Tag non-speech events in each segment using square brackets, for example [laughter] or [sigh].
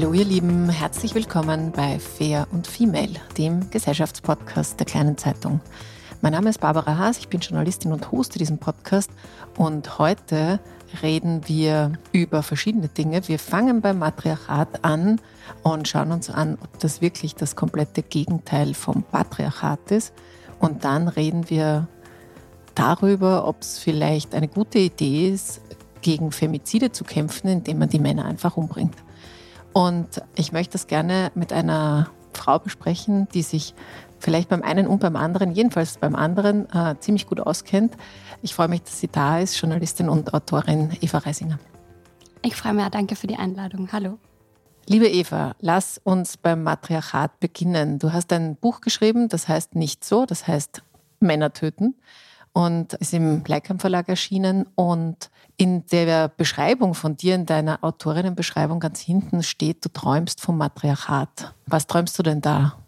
Hallo ihr Lieben, herzlich willkommen bei Fair und Female, dem Gesellschaftspodcast der kleinen Zeitung. Mein Name ist Barbara Haas, ich bin Journalistin und hoste diesen Podcast und heute reden wir über verschiedene Dinge. Wir fangen beim Matriarchat an und schauen uns an, ob das wirklich das komplette Gegenteil vom Patriarchat ist. Und dann reden wir darüber, ob es vielleicht eine gute Idee ist, gegen Femizide zu kämpfen, indem man die Männer einfach umbringt. Und ich möchte das gerne mit einer Frau besprechen, die sich vielleicht beim einen und beim anderen, jedenfalls beim anderen, äh, ziemlich gut auskennt. Ich freue mich, dass sie da ist, Journalistin und Autorin Eva Reisinger. Ich freue mich, danke für die Einladung. Hallo. Liebe Eva, lass uns beim Matriarchat beginnen. Du hast ein Buch geschrieben, das heißt nicht so, das heißt Männer töten und ist im Leikam Verlag erschienen. Und in der Beschreibung von dir, in deiner Autorinnenbeschreibung ganz hinten steht, du träumst vom Matriarchat. Was träumst du denn da?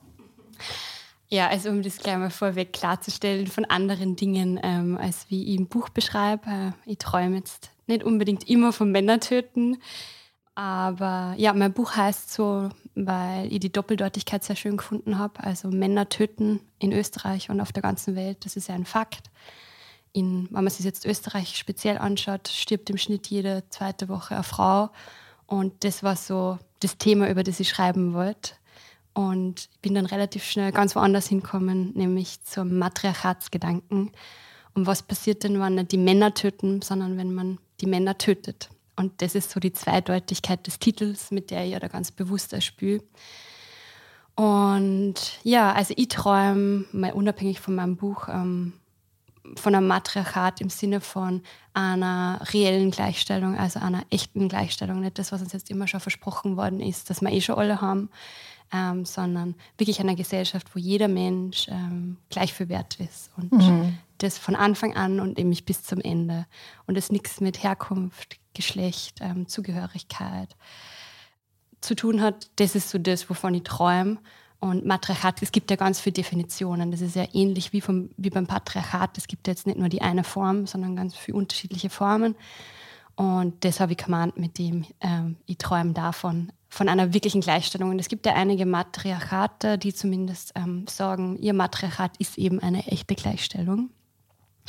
Ja, also um das gleich mal vorweg klarzustellen, von anderen Dingen, ähm, als wie ich im Buch beschreibe. Äh, ich träume jetzt nicht unbedingt immer vom Männertöten, aber ja, mein Buch heißt so, weil ich die Doppeldeutigkeit sehr schön gefunden habe. Also Männer töten in Österreich und auf der ganzen Welt, das ist ja ein Fakt in, wenn man sich jetzt Österreich speziell anschaut, stirbt im Schnitt jede zweite Woche eine Frau. Und das war so das Thema, über das ich schreiben wollte. Und ich bin dann relativ schnell ganz woanders hinkommen, nämlich zum Matriarchatsgedanken. Und was passiert denn, wenn nicht die Männer töten, sondern wenn man die Männer tötet? Und das ist so die Zweideutigkeit des Titels, mit der ich ja da ganz bewusst erspüle. Und ja, also ich träume, mal unabhängig von meinem Buch, ähm, von einem Matriarchat im Sinne von einer reellen Gleichstellung, also einer echten Gleichstellung, nicht das, was uns jetzt immer schon versprochen worden ist, dass wir eh schon alle haben, ähm, sondern wirklich einer Gesellschaft, wo jeder Mensch ähm, gleich viel wert ist und mhm. das von Anfang an und eben bis zum Ende und es nichts mit Herkunft, Geschlecht, ähm, Zugehörigkeit zu tun hat. Das ist so das, wovon ich träume und Matriarchat, es gibt ja ganz viele Definitionen. Das ist ja ähnlich wie, vom, wie beim Patriarchat. Es gibt jetzt nicht nur die eine Form, sondern ganz viele unterschiedliche Formen. Und das habe ich gemeint mit dem, ähm, ich träume davon, von einer wirklichen Gleichstellung. Und es gibt ja einige Matriarchate, die zumindest ähm, sagen, ihr Matriarchat ist eben eine echte Gleichstellung.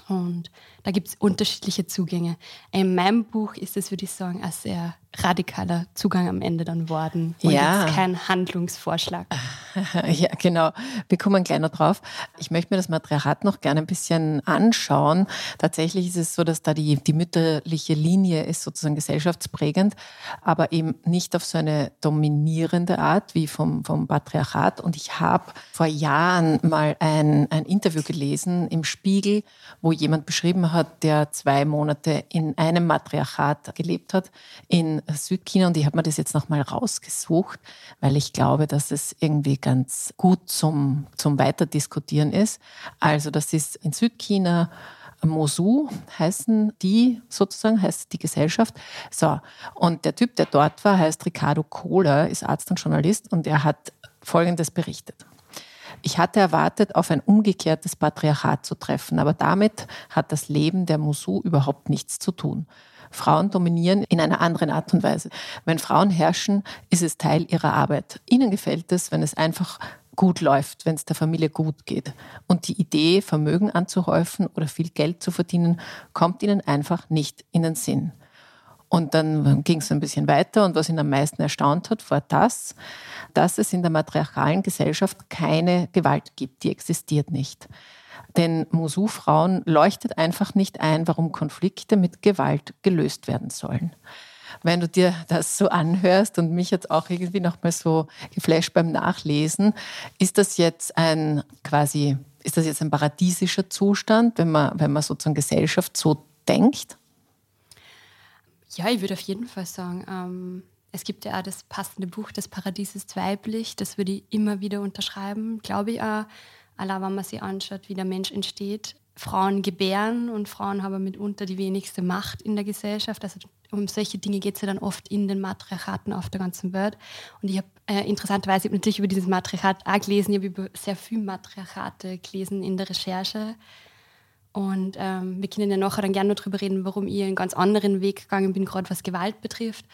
Und da gibt es unterschiedliche Zugänge. In meinem Buch ist es, würde ich sagen, ein sehr radikaler Zugang am Ende dann worden und ja. jetzt kein Handlungsvorschlag. [laughs] Ja, genau. Wir kommen gleich noch drauf. Ich möchte mir das Matriarchat noch gerne ein bisschen anschauen. Tatsächlich ist es so, dass da die, die mütterliche Linie ist sozusagen gesellschaftsprägend, aber eben nicht auf so eine dominierende Art wie vom, vom Patriarchat. Und ich habe vor Jahren mal ein, ein Interview gelesen im Spiegel, wo jemand beschrieben hat, der zwei Monate in einem Matriarchat gelebt hat, in Südchina und ich habe mir das jetzt nochmal rausgesucht, weil ich glaube, dass es irgendwie ganz gut zum, zum Weiterdiskutieren ist. Also das ist in Südchina Mosu heißen die sozusagen, heißt die Gesellschaft. So, und der Typ, der dort war, heißt Ricardo Kohler, ist Arzt und Journalist und er hat Folgendes berichtet. Ich hatte erwartet, auf ein umgekehrtes Patriarchat zu treffen, aber damit hat das Leben der Musu überhaupt nichts zu tun. Frauen dominieren in einer anderen Art und Weise. Wenn Frauen herrschen, ist es Teil ihrer Arbeit. Ihnen gefällt es, wenn es einfach gut läuft, wenn es der Familie gut geht. Und die Idee, Vermögen anzuhäufen oder viel Geld zu verdienen, kommt ihnen einfach nicht in den Sinn. Und dann ging es ein bisschen weiter und was ihn am meisten erstaunt hat, war das, dass es in der matriarchalen Gesellschaft keine Gewalt gibt. Die existiert nicht. Denn Musu-Frauen leuchtet einfach nicht ein, warum Konflikte mit Gewalt gelöst werden sollen. Wenn du dir das so anhörst und mich jetzt auch irgendwie nochmal so geflasht beim Nachlesen, ist das jetzt ein quasi, ist das jetzt ein paradiesischer Zustand, wenn man, wenn man sozusagen Gesellschaft so denkt? Ja, ich würde auf jeden Fall sagen, ähm, es gibt ja auch das passende Buch Das Paradies ist weiblich, das würde ich immer wieder unterschreiben, glaube ich auch. Allein wenn man sich anschaut, wie der Mensch entsteht. Frauen gebären und Frauen haben mitunter die wenigste Macht in der Gesellschaft. Also um solche Dinge geht es ja dann oft in den Matriarchaten auf der ganzen Welt. Und ich habe äh, interessanterweise hab natürlich über dieses Matriarchat auch gelesen. Ich habe über sehr viele Matriarchate gelesen in der Recherche. Und ähm, wir können ja nachher dann gerne noch darüber reden, warum ich einen ganz anderen Weg gegangen bin, gerade was Gewalt betrifft.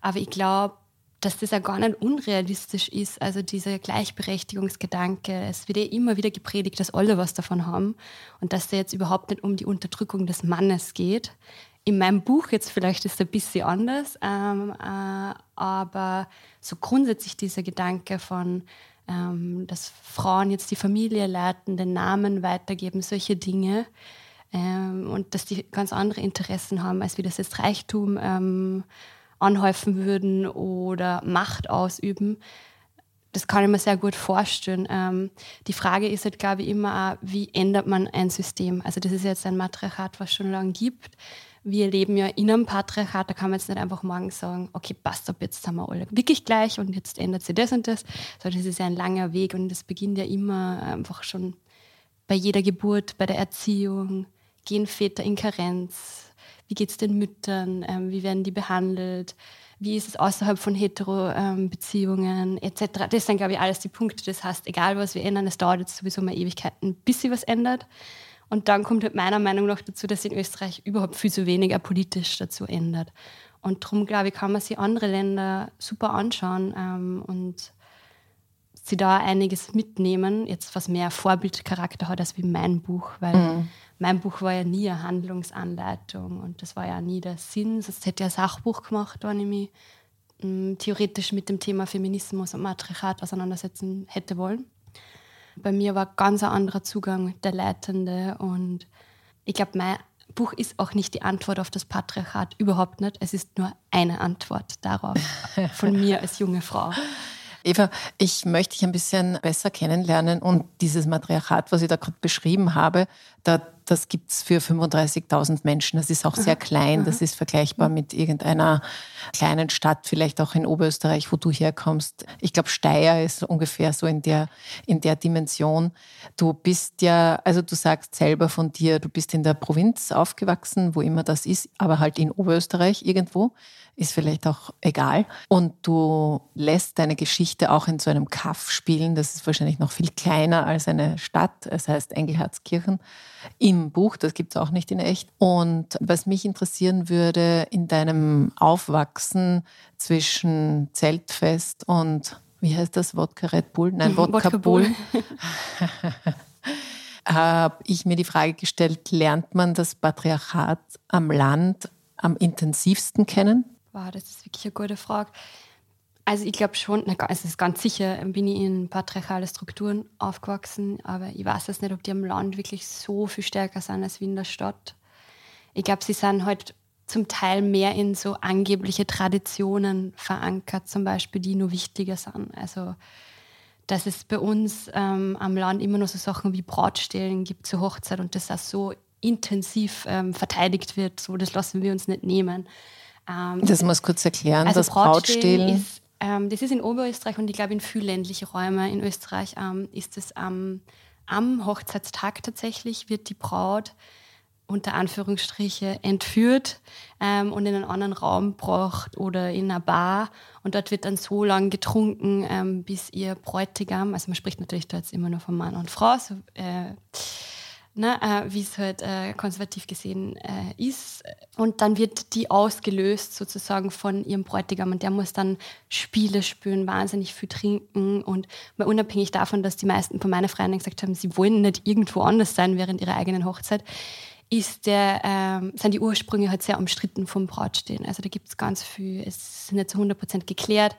Aber ich glaube, dass das ja gar nicht unrealistisch ist, also dieser Gleichberechtigungsgedanke. Es wird ja immer wieder gepredigt, dass alle was davon haben und dass es jetzt überhaupt nicht um die Unterdrückung des Mannes geht. In meinem Buch jetzt vielleicht ist es ein bisschen anders, ähm, äh, aber so grundsätzlich dieser Gedanke von ähm, dass Frauen jetzt die Familie leiten, den Namen weitergeben, solche Dinge. Ähm, und dass die ganz andere Interessen haben, als wie das jetzt Reichtum ähm, anhäufen würden oder Macht ausüben. Das kann ich mir sehr gut vorstellen. Ähm, die Frage ist halt, glaube ich, immer auch, wie ändert man ein System? Also das ist jetzt ein Matriarchat, was schon lange gibt wir leben ja in einem Patriarchat, da kann man jetzt nicht einfach morgen sagen, okay, passt ab, jetzt sind wir alle wirklich gleich und jetzt ändert sich das und das, sondern es ist ja ein langer Weg und das beginnt ja immer einfach schon bei jeder Geburt, bei der Erziehung, gehen Väter in Karenz, wie geht es den Müttern, ähm, wie werden die behandelt, wie ist es außerhalb von Hetero-Beziehungen ähm, etc. Das sind, glaube ich, alles die Punkte. Das heißt, egal was wir ändern, es dauert jetzt sowieso mal Ewigkeiten, bis sich was ändert. Und dann kommt halt meiner Meinung nach dazu, dass in Österreich überhaupt viel zu wenig politisch dazu ändert. Und darum, glaube ich, kann man sich andere Länder super anschauen ähm, und sie da einiges mitnehmen, jetzt was mehr Vorbildcharakter hat als wie mein Buch, weil mhm. Mein Buch war ja nie eine Handlungsanleitung und das war ja nie der Sinn. Sonst hätte ich ein Sachbuch gemacht, wenn ich mich ähm, theoretisch mit dem Thema Feminismus und Matriarchat auseinandersetzen hätte wollen. Bei mir war ganz ein anderer Zugang der Leitende und ich glaube, mein Buch ist auch nicht die Antwort auf das Patriarchat, überhaupt nicht. Es ist nur eine Antwort darauf [laughs] von mir als junge Frau. Eva, ich möchte dich ein bisschen besser kennenlernen und dieses Matriarchat, was ich da gerade beschrieben habe, da, das gibt es für 35.000 Menschen. Das ist auch sehr klein. Das ist vergleichbar mit irgendeiner kleinen Stadt, vielleicht auch in Oberösterreich, wo du herkommst. Ich glaube, Steyr ist ungefähr so in der, in der Dimension. Du bist ja, also du sagst selber von dir, du bist in der Provinz aufgewachsen, wo immer das ist, aber halt in Oberösterreich irgendwo ist vielleicht auch egal. Und du lässt deine Geschichte auch in so einem Kaff spielen. Das ist wahrscheinlich noch viel kleiner als eine Stadt. Es heißt Engelherzkirchen im Buch. Das gibt es auch nicht in echt. Und was mich interessieren würde, in deinem Aufwachsen zwischen Zeltfest und wie heißt das? Wodka Red Bull? Nein, [laughs] Wodka, Wodka Bull. [laughs] habe ich mir die Frage gestellt, lernt man das Patriarchat am Land am intensivsten kennen? Wow, das ist wirklich eine gute Frage. Also ich glaube schon, na, es ist ganz sicher, bin ich in patriarchale Strukturen aufgewachsen, aber ich weiß jetzt nicht, ob die am Land wirklich so viel stärker sind als wie in der Stadt. Ich glaube, sie sind halt zum Teil mehr in so angebliche Traditionen verankert, zum Beispiel, die nur wichtiger sind. Also dass es bei uns ähm, am Land immer noch so Sachen wie Brautstellen gibt zur Hochzeit und das auch so intensiv ähm, verteidigt wird, so das lassen wir uns nicht nehmen. Ähm, das muss kurz erklären, also das Brautstehlen. Ist, ähm, das ist in Oberösterreich und ich glaube in vielen ländlichen Räumen in Österreich ähm, ist es am Hochzeitstag tatsächlich, wird die Braut unter Anführungsstriche entführt ähm, und in einen anderen Raum gebracht oder in eine Bar. Und dort wird dann so lange getrunken, ähm, bis ihr Bräutigam, also man spricht natürlich da jetzt immer nur von Mann und Frau, so, äh, ne, äh, wie es halt äh, konservativ gesehen äh, ist. Und dann wird die ausgelöst sozusagen von ihrem Bräutigam und der muss dann Spiele spüren, wahnsinnig viel trinken und mal unabhängig davon, dass die meisten von meiner Freundinnen gesagt haben, sie wollen nicht irgendwo anders sein während ihrer eigenen Hochzeit, ist der, ähm, sind die Ursprünge halt sehr umstritten vom Brautstehen. Also da gibt es ganz viel, es ist nicht zu 100% geklärt.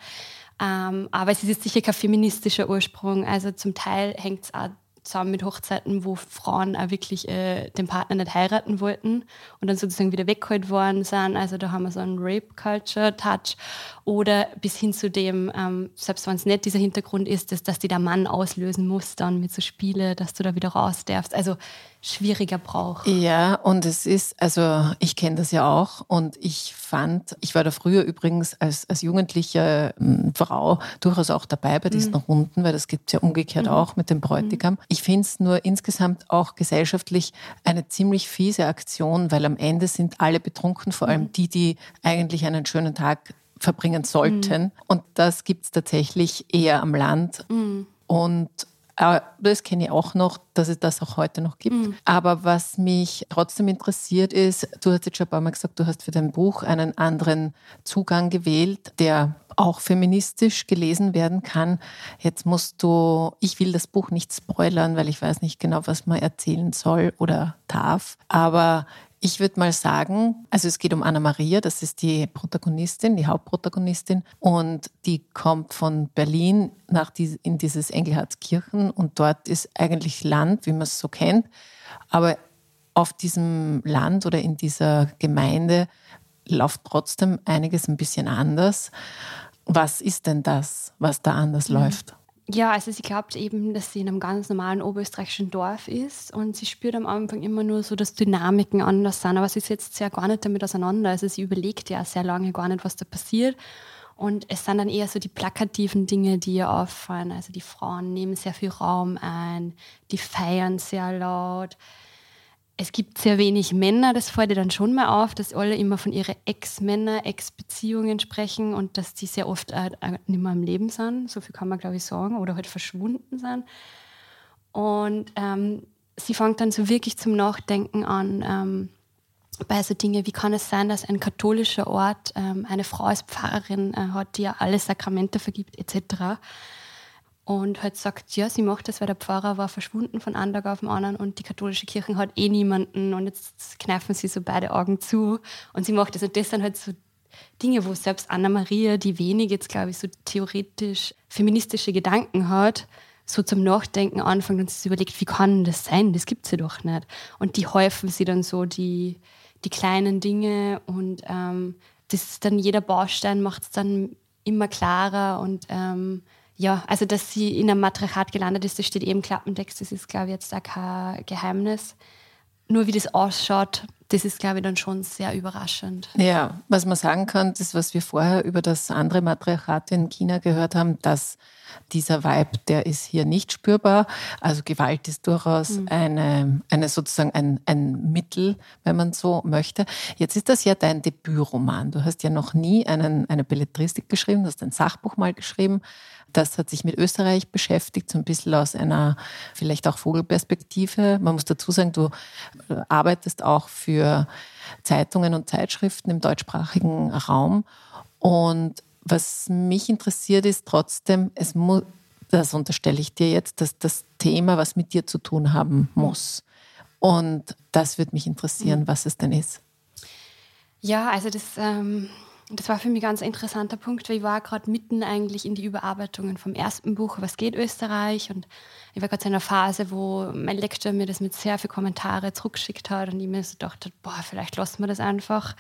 Ähm, aber es ist jetzt sicher kein feministischer Ursprung. Also zum Teil hängt es auch zusammen mit Hochzeiten, wo Frauen auch wirklich äh, den Partner nicht heiraten wollten und dann sozusagen wieder weggeholt worden sind. Also da haben wir so einen Rape-Culture-Touch. Oder bis hin zu dem, ähm, selbst wenn es nicht dieser Hintergrund ist, dass, dass die der Mann auslösen muss dann mit so Spiele, dass du da wieder raus darfst. Also schwieriger Brauch. Ja, und es ist, also ich kenne das ja auch und ich fand, ich war da früher übrigens als, als jugendliche ähm, Frau durchaus auch dabei bei diesen mhm. Runden, weil das gibt es ja umgekehrt mhm. auch mit dem Bräutigam. Mhm. Ich finde es nur insgesamt auch gesellschaftlich eine ziemlich fiese Aktion, weil am Ende sind alle betrunken, vor allem mhm. die, die eigentlich einen schönen Tag verbringen sollten. Mhm. Und das gibt es tatsächlich eher am Land. Mhm. Und das kenne ich auch noch, dass es das auch heute noch gibt. Mhm. Aber was mich trotzdem interessiert ist, du hast jetzt schon ein paar Mal gesagt, du hast für dein Buch einen anderen Zugang gewählt, der auch feministisch gelesen werden kann. Jetzt musst du, ich will das Buch nicht spoilern, weil ich weiß nicht genau, was man erzählen soll oder darf. Aber ich würde mal sagen, also es geht um Anna Maria, das ist die Protagonistin, die Hauptprotagonistin und die kommt von Berlin nach die, in dieses Engelhardskirchen und dort ist eigentlich Land, wie man es so kennt, aber auf diesem Land oder in dieser Gemeinde läuft trotzdem einiges ein bisschen anders. Was ist denn das, was da anders mhm. läuft? Ja, also sie glaubt eben, dass sie in einem ganz normalen oberösterreichischen Dorf ist und sie spürt am Anfang immer nur so, dass Dynamiken anders sind, aber sie setzt sich ja gar nicht damit auseinander. Also sie überlegt ja sehr lange gar nicht, was da passiert. Und es sind dann eher so die plakativen Dinge, die ihr auffallen. Also die Frauen nehmen sehr viel Raum ein, die feiern sehr laut, es gibt sehr wenig Männer, das fällt dir dann schon mal auf, dass alle immer von ihren Ex-Männer, Ex-Beziehungen sprechen und dass die sehr oft äh, nicht mehr im Leben sind. So viel kann man, glaube ich, sagen. Oder halt verschwunden sind. Und ähm, sie fängt dann so wirklich zum Nachdenken an ähm, bei so Dingen, wie kann es sein, dass ein katholischer Ort ähm, eine Frau als Pfarrerin äh, hat, die ja alle Sakramente vergibt, etc und halt sagt, ja, sie macht das, weil der Pfarrer war verschwunden von einem Tag auf den anderen und die katholische Kirche hat eh niemanden und jetzt kneifen sie so beide Augen zu und sie macht das und das sind halt so Dinge, wo selbst Anna-Maria, die wenig jetzt, glaube ich, so theoretisch feministische Gedanken hat, so zum Nachdenken anfängt und sich überlegt, wie kann das sein? Das gibt es ja doch nicht. Und die häufen sie dann so, die, die kleinen Dinge und ähm, das ist dann jeder Baustein macht es dann immer klarer und ähm, ja, also dass sie in einem Matriarchat gelandet ist, das steht eben im Klappentext, das ist, glaube ich, jetzt auch kein Geheimnis. Nur wie das ausschaut, das ist, glaube ich, dann schon sehr überraschend. Ja, was man sagen kann, das, was wir vorher über das andere Matriarchat in China gehört haben, dass dieser Vibe, der ist hier nicht spürbar. Also Gewalt ist durchaus mhm. eine, eine sozusagen ein, ein Mittel, wenn man so möchte. Jetzt ist das ja dein Debütroman. Du hast ja noch nie einen, eine Belletristik geschrieben, du hast ein Sachbuch mal geschrieben. Das hat sich mit Österreich beschäftigt, so ein bisschen aus einer vielleicht auch Vogelperspektive. Man muss dazu sagen, du äh, arbeitest auch für Zeitungen und Zeitschriften im deutschsprachigen Raum. Und was mich interessiert ist trotzdem, es muss, das unterstelle ich dir jetzt, dass das Thema was mit dir zu tun haben muss. Und das würde mich interessieren, mhm. was es denn ist. Ja, also das, ähm, das war für mich ein ganz interessanter Punkt, weil ich war gerade mitten eigentlich in die Überarbeitungen vom ersten Buch, Was geht Österreich? Und ich war gerade in einer Phase, wo mein Lektor mir das mit sehr vielen Kommentaren zurückgeschickt hat und ich mir so dachte, boah, vielleicht lassen wir das einfach.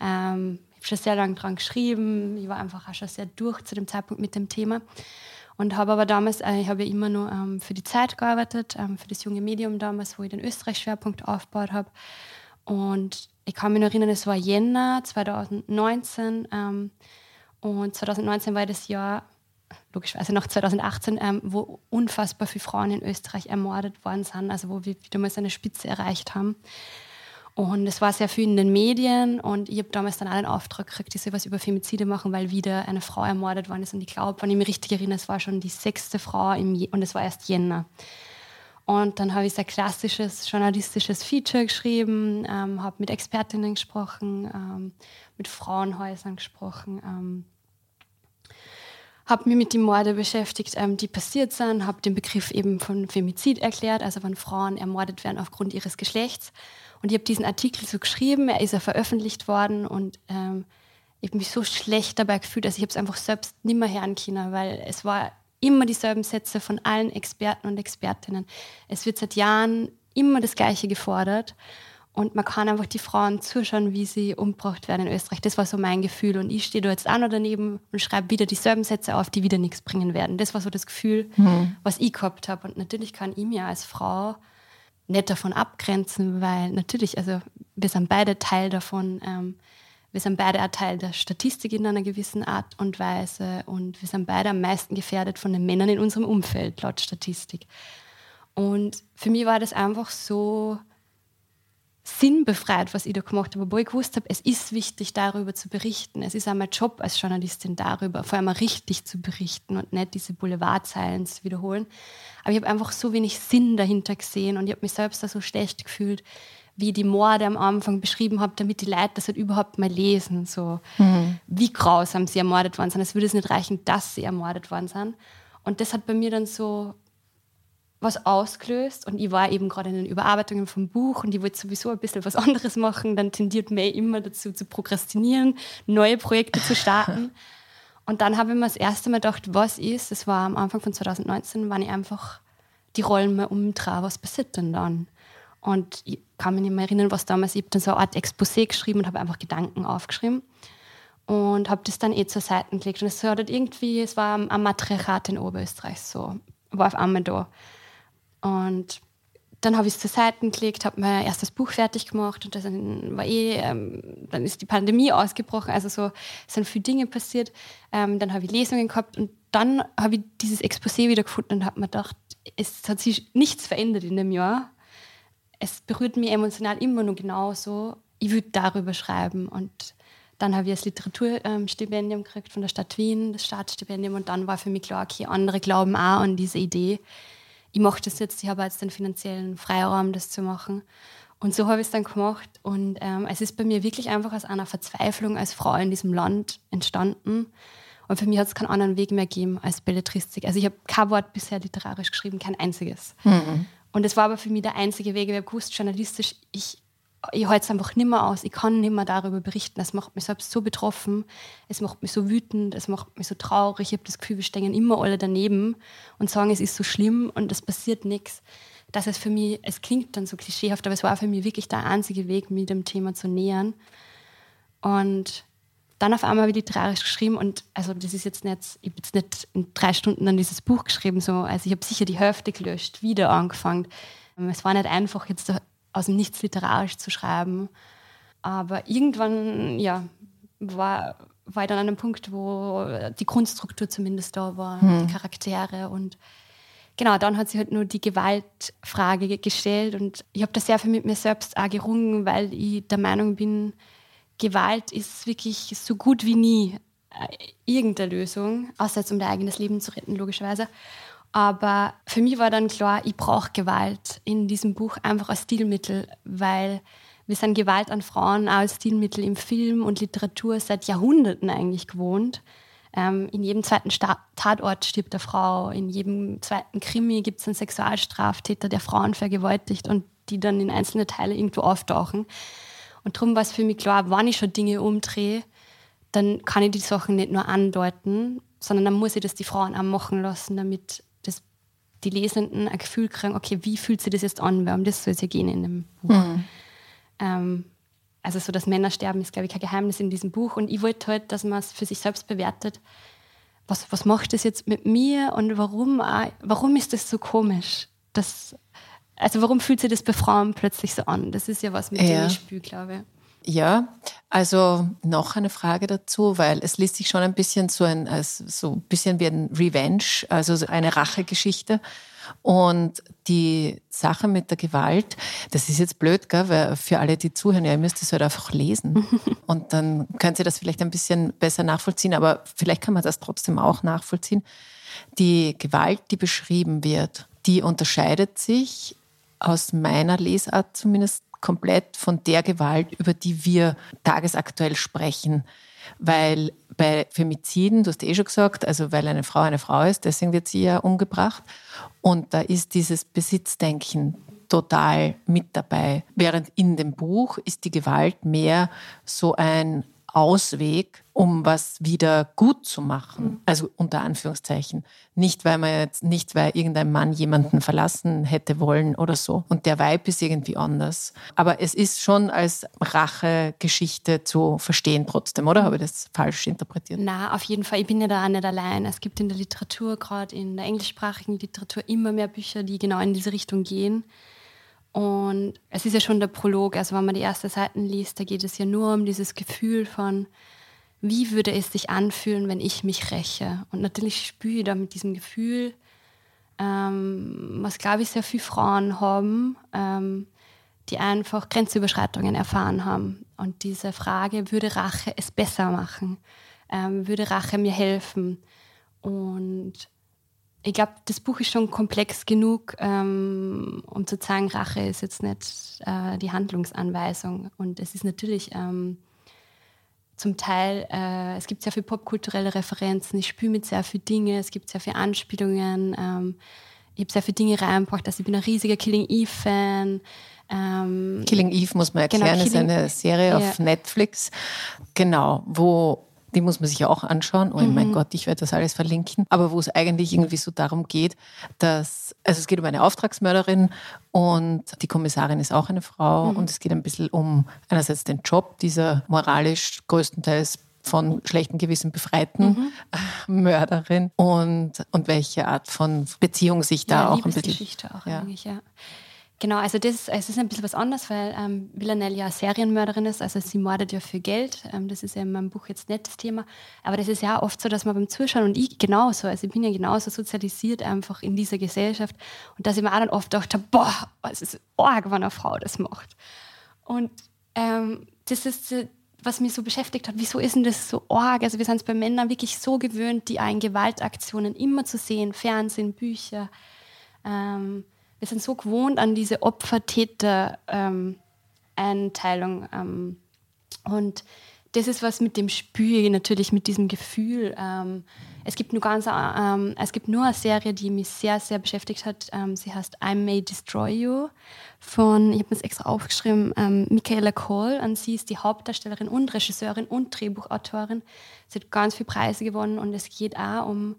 Ähm, schon sehr lange dran geschrieben. Ich war einfach auch schon sehr durch zu dem Zeitpunkt mit dem Thema. Und habe aber damals, äh, ich habe ja immer nur ähm, für die Zeit gearbeitet, ähm, für das junge Medium damals, wo ich den Österreich-Schwerpunkt aufgebaut habe. Und ich kann mich noch erinnern, es war Jänner 2019. Ähm, und 2019 war das Jahr, logischerweise nach 2018, ähm, wo unfassbar viele Frauen in Österreich ermordet worden sind, also wo wir wieder mal so eine Spitze erreicht haben. Und es war sehr viel in den Medien und ich habe damals dann auch den Auftrag gekriegt, ich soll was über Femizide machen, weil wieder eine Frau ermordet worden ist. Und ich glaube, wenn ich mich richtig erinnere, es war schon die sechste Frau im Je und es war erst Jänner. Und dann habe ich ein klassisches journalistisches Feature geschrieben, ähm, habe mit Expertinnen gesprochen, ähm, mit Frauenhäusern gesprochen, ähm, habe mich mit den Morden beschäftigt, ähm, die passiert sind, habe den Begriff eben von Femizid erklärt, also wenn Frauen ermordet werden aufgrund ihres Geschlechts. Und ich habe diesen Artikel so geschrieben, er ist ja veröffentlicht worden und ähm, ich habe mich so schlecht dabei gefühlt, dass ich es einfach selbst nicht mehr hören können, weil es war immer dieselben Sätze von allen Experten und Expertinnen. Es wird seit Jahren immer das Gleiche gefordert. Und man kann einfach die Frauen zuschauen, wie sie umgebracht werden in Österreich. Das war so mein Gefühl. Und ich stehe da jetzt auch noch daneben und schreibe wieder dieselben Sätze auf, die wieder nichts bringen werden. Das war so das Gefühl, mhm. was ich gehabt habe. Und natürlich kann ich mir als Frau nicht davon abgrenzen, weil natürlich, also wir sind beide Teil davon. Ähm, wir sind beide ein Teil der Statistik in einer gewissen Art und Weise und wir sind beide am meisten gefährdet von den Männern in unserem Umfeld, laut Statistik. Und für mich war das einfach so sinnbefreit, was ich da gemacht habe, obwohl ich gewusst habe, es ist wichtig, darüber zu berichten. Es ist auch mein Job als Journalistin, darüber vor allem richtig zu berichten und nicht diese Boulevardzeilen zu wiederholen. Aber ich habe einfach so wenig Sinn dahinter gesehen und ich habe mich selbst da so schlecht gefühlt, wie die Morde am Anfang beschrieben habe, damit die Leute das halt überhaupt mal lesen, so mhm. wie grausam sie ermordet worden sind. Es würde es nicht reichen, dass sie ermordet worden sind. Und das hat bei mir dann so was ausgelöst und ich war eben gerade in den Überarbeitungen vom Buch und ich wollte sowieso ein bisschen was [laughs] anderes machen, dann tendiert May immer dazu zu prokrastinieren, neue Projekte zu starten. [laughs] Und dann habe ich mir das erste Mal gedacht, was ist, das war am Anfang von 2019, wann ich einfach die Rollen mal umdrehe, was passiert denn dann? Und ich kann mich nicht mehr erinnern, was damals, ich habe dann so eine Art Exposé geschrieben und habe einfach Gedanken aufgeschrieben und habe das dann eh zur Seite gelegt. Und es hat halt irgendwie, es war am, am Matriarchat in Oberösterreich so, war auf einmal da. Und dann habe ich es zur Seite gelegt, habe mein erstes Buch fertig gemacht und dann war eh, ähm, dann ist die Pandemie ausgebrochen, also so sind viele Dinge passiert. Ähm, dann habe ich Lesungen gehabt und dann habe ich dieses Exposé wieder gefunden und habe mir gedacht, es hat sich nichts verändert in dem Jahr es berührt mich emotional immer nur genauso. Ich würde darüber schreiben. Und dann habe ich das Literaturstipendium gekriegt von der Stadt Wien, das Staatsstipendium. Und dann war für mich klar, okay, andere glauben auch an diese Idee. Ich mache das jetzt, ich habe jetzt den finanziellen Freiraum, das zu machen. Und so habe ich es dann gemacht. Und ähm, es ist bei mir wirklich einfach aus einer Verzweiflung als Frau in diesem Land entstanden. Und für mich hat es keinen anderen Weg mehr gegeben als Belletristik. Also ich habe kein Wort bisher literarisch geschrieben, kein einziges. Mhm. Und das war aber für mich der einzige Weg. Ich gewusst, journalistisch, ich, ich halte es einfach nicht mehr aus. Ich kann nicht mehr darüber berichten. Das macht mich selbst so betroffen. Es macht mich so wütend. Es macht mich so traurig. Ich habe das Gefühl, wir stehen immer alle daneben und sagen, es ist so schlimm und es passiert nichts. Das ist für mich, es klingt dann so klischeehaft, aber es war für mich wirklich der einzige Weg, mich dem Thema zu nähern. Und dann auf einmal habe ich literarisch geschrieben und also das ist jetzt nicht, ich habe jetzt nicht in drei Stunden dann dieses Buch geschrieben, so, also ich habe sicher die Hälfte gelöscht, wieder angefangen. Es war nicht einfach, jetzt aus dem Nichts literarisch zu schreiben, aber irgendwann, ja, war, war ich dann an einem Punkt, wo die Grundstruktur zumindest da war, hm. die Charaktere und genau, dann hat sich halt nur die Gewaltfrage gestellt und ich habe da sehr viel mit mir selbst auch gerungen, weil ich der Meinung bin, Gewalt ist wirklich so gut wie nie äh, irgendeine Lösung, außer jetzt um dein eigenes Leben zu retten, logischerweise. Aber für mich war dann klar, ich brauche Gewalt in diesem Buch einfach als Stilmittel, weil wir sind Gewalt an Frauen auch als Stilmittel im Film und Literatur seit Jahrhunderten eigentlich gewohnt. Ähm, in jedem zweiten Sta Tatort stirbt eine Frau, in jedem zweiten Krimi gibt es einen Sexualstraftäter, der Frauen vergewaltigt und die dann in einzelne Teile irgendwo auftauchen. Und darum war es für mich klar, wenn ich schon Dinge umdrehe, dann kann ich die Sachen nicht nur andeuten, sondern dann muss ich das die Frauen auch machen lassen, damit das die Lesenden ein Gefühl kriegen, okay, wie fühlt sich das jetzt an, weil um das soll es ja gehen in dem Buch. Mhm. Ähm, also so das Männersterben ist, glaube ich, kein Geheimnis in diesem Buch. Und ich wollte halt, dass man es für sich selbst bewertet. Was, was macht das jetzt mit mir und warum, warum ist das so komisch? Das also warum fühlt sich das bei Frauen plötzlich so an? Das ist ja was, mit ja. dem ich spüre, glaube ich. Ja, also noch eine Frage dazu, weil es liest sich schon ein bisschen so ein, also so ein bisschen wie ein Revenge, also eine Rachegeschichte. Und die Sache mit der Gewalt, das ist jetzt blöd, gell? weil für alle, die zuhören, ja, ihr müsst es halt einfach lesen. [laughs] Und dann könnt ihr das vielleicht ein bisschen besser nachvollziehen, aber vielleicht kann man das trotzdem auch nachvollziehen. Die Gewalt, die beschrieben wird, die unterscheidet sich aus meiner Lesart zumindest komplett von der Gewalt, über die wir tagesaktuell sprechen. Weil bei Femiziden, du hast eh schon gesagt, also weil eine Frau eine Frau ist, deswegen wird sie ja umgebracht. Und da ist dieses Besitzdenken total mit dabei. Während in dem Buch ist die Gewalt mehr so ein Ausweg, um was wieder gut zu machen. Mhm. Also unter Anführungszeichen. Nicht, weil man jetzt, nicht, weil irgendein Mann jemanden verlassen hätte wollen oder so. Und der Vibe ist irgendwie anders. Aber es ist schon als Rachegeschichte zu verstehen trotzdem, oder? Habe ich das falsch interpretiert? Na, auf jeden Fall. Ich bin ja da nicht allein. Es gibt in der Literatur, gerade in der englischsprachigen Literatur, immer mehr Bücher, die genau in diese Richtung gehen. Und es ist ja schon der Prolog, also wenn man die ersten Seiten liest, da geht es ja nur um dieses Gefühl von, wie würde es sich anfühlen, wenn ich mich räche? Und natürlich spüre ich da mit diesem Gefühl, ähm, was glaube ich sehr viele Frauen haben, ähm, die einfach Grenzüberschreitungen erfahren haben. Und diese Frage, würde Rache es besser machen? Ähm, würde Rache mir helfen? Und ich glaube, das Buch ist schon komplex genug, ähm, um zu sagen, Rache ist jetzt nicht äh, die Handlungsanweisung. Und es ist natürlich ähm, zum Teil, äh, es gibt sehr viele popkulturelle Referenzen, ich spüre mit sehr vielen Dingen, es gibt sehr viele Anspielungen. Ähm, ich habe sehr viele Dinge reingebracht, also ich bin ein riesiger Killing Eve-Fan. Ähm, Killing Eve muss man genau, erklären, genau, ist eine Serie ja. auf Netflix, genau, wo die muss man sich ja auch anschauen. Oh mhm. mein Gott, ich werde das alles verlinken. Aber wo es eigentlich irgendwie so darum geht, dass, also es geht um eine Auftragsmörderin und die Kommissarin ist auch eine Frau mhm. und es geht ein bisschen um einerseits den Job dieser moralisch größtenteils von schlechtem Gewissen befreiten mhm. [laughs] Mörderin und, und welche Art von Beziehung sich da ja, auch ein bisschen. Geschichte auch ja. eigentlich, ja. Genau, also das, es ist ein bisschen was anderes, weil ähm, Villanelle ja Serienmörderin ist, also sie mordet ja für Geld. Ähm, das ist ja in meinem Buch jetzt nicht das Thema. Aber das ist ja oft so, dass man beim Zuschauen und ich genauso, also ich bin ja genauso sozialisiert einfach in dieser Gesellschaft und dass ich mir auch dann oft dachte, boah, es ist arg, wenn eine Frau das macht. Und ähm, das ist, was mich so beschäftigt hat, wieso ist denn das so arg? Also wir sind es bei Männern wirklich so gewöhnt, die einen Gewaltaktionen immer zu sehen, Fernsehen, Bücher. Ähm, wir sind so gewohnt an diese Opfer-Täter-Einteilung. Ähm, und das ist was mit dem Spür, natürlich mit diesem Gefühl. Ähm, es gibt nur ganz, ähm, es gibt nur eine Serie, die mich sehr, sehr beschäftigt hat. Ähm, sie heißt I May Destroy You von, ich habe mir das extra aufgeschrieben, ähm, Michaela Cole. Und sie ist die Hauptdarstellerin und Regisseurin und Drehbuchautorin. Sie hat ganz viele Preise gewonnen und es geht auch um,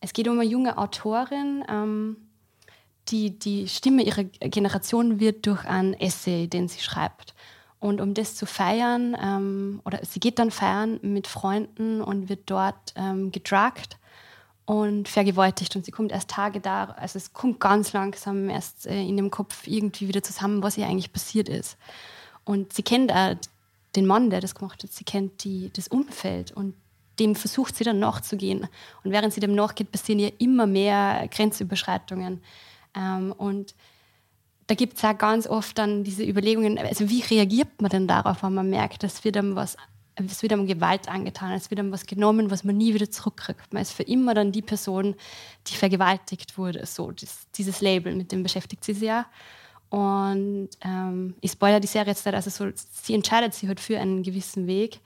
es geht um eine junge Autorin, ähm, die, die Stimme ihrer Generation wird durch einen Essay, den sie schreibt. Und um das zu feiern, ähm, oder sie geht dann feiern mit Freunden und wird dort ähm, gedruckt und vergewaltigt. Und sie kommt erst Tage da, also es kommt ganz langsam erst äh, in dem Kopf irgendwie wieder zusammen, was ihr eigentlich passiert ist. Und sie kennt äh, den Mann, der das gemacht hat, sie kennt die, das Umfeld und dem versucht sie dann nachzugehen. Und während sie dem nachgeht, passieren ihr immer mehr Grenzüberschreitungen. Ähm, und da gibt es auch ganz oft dann diese Überlegungen, also wie reagiert man denn darauf, wenn man merkt, dass wird einem was, es wird einem Gewalt angetan, es wird einem was genommen, was man nie wieder zurückkriegt. Man ist für immer dann die Person, die vergewaltigt wurde. So, das, dieses Label, mit dem beschäftigt sie sich ja. Und ähm, ich spoilere die Serie jetzt nicht, also so, sie entscheidet sich halt für einen gewissen Weg,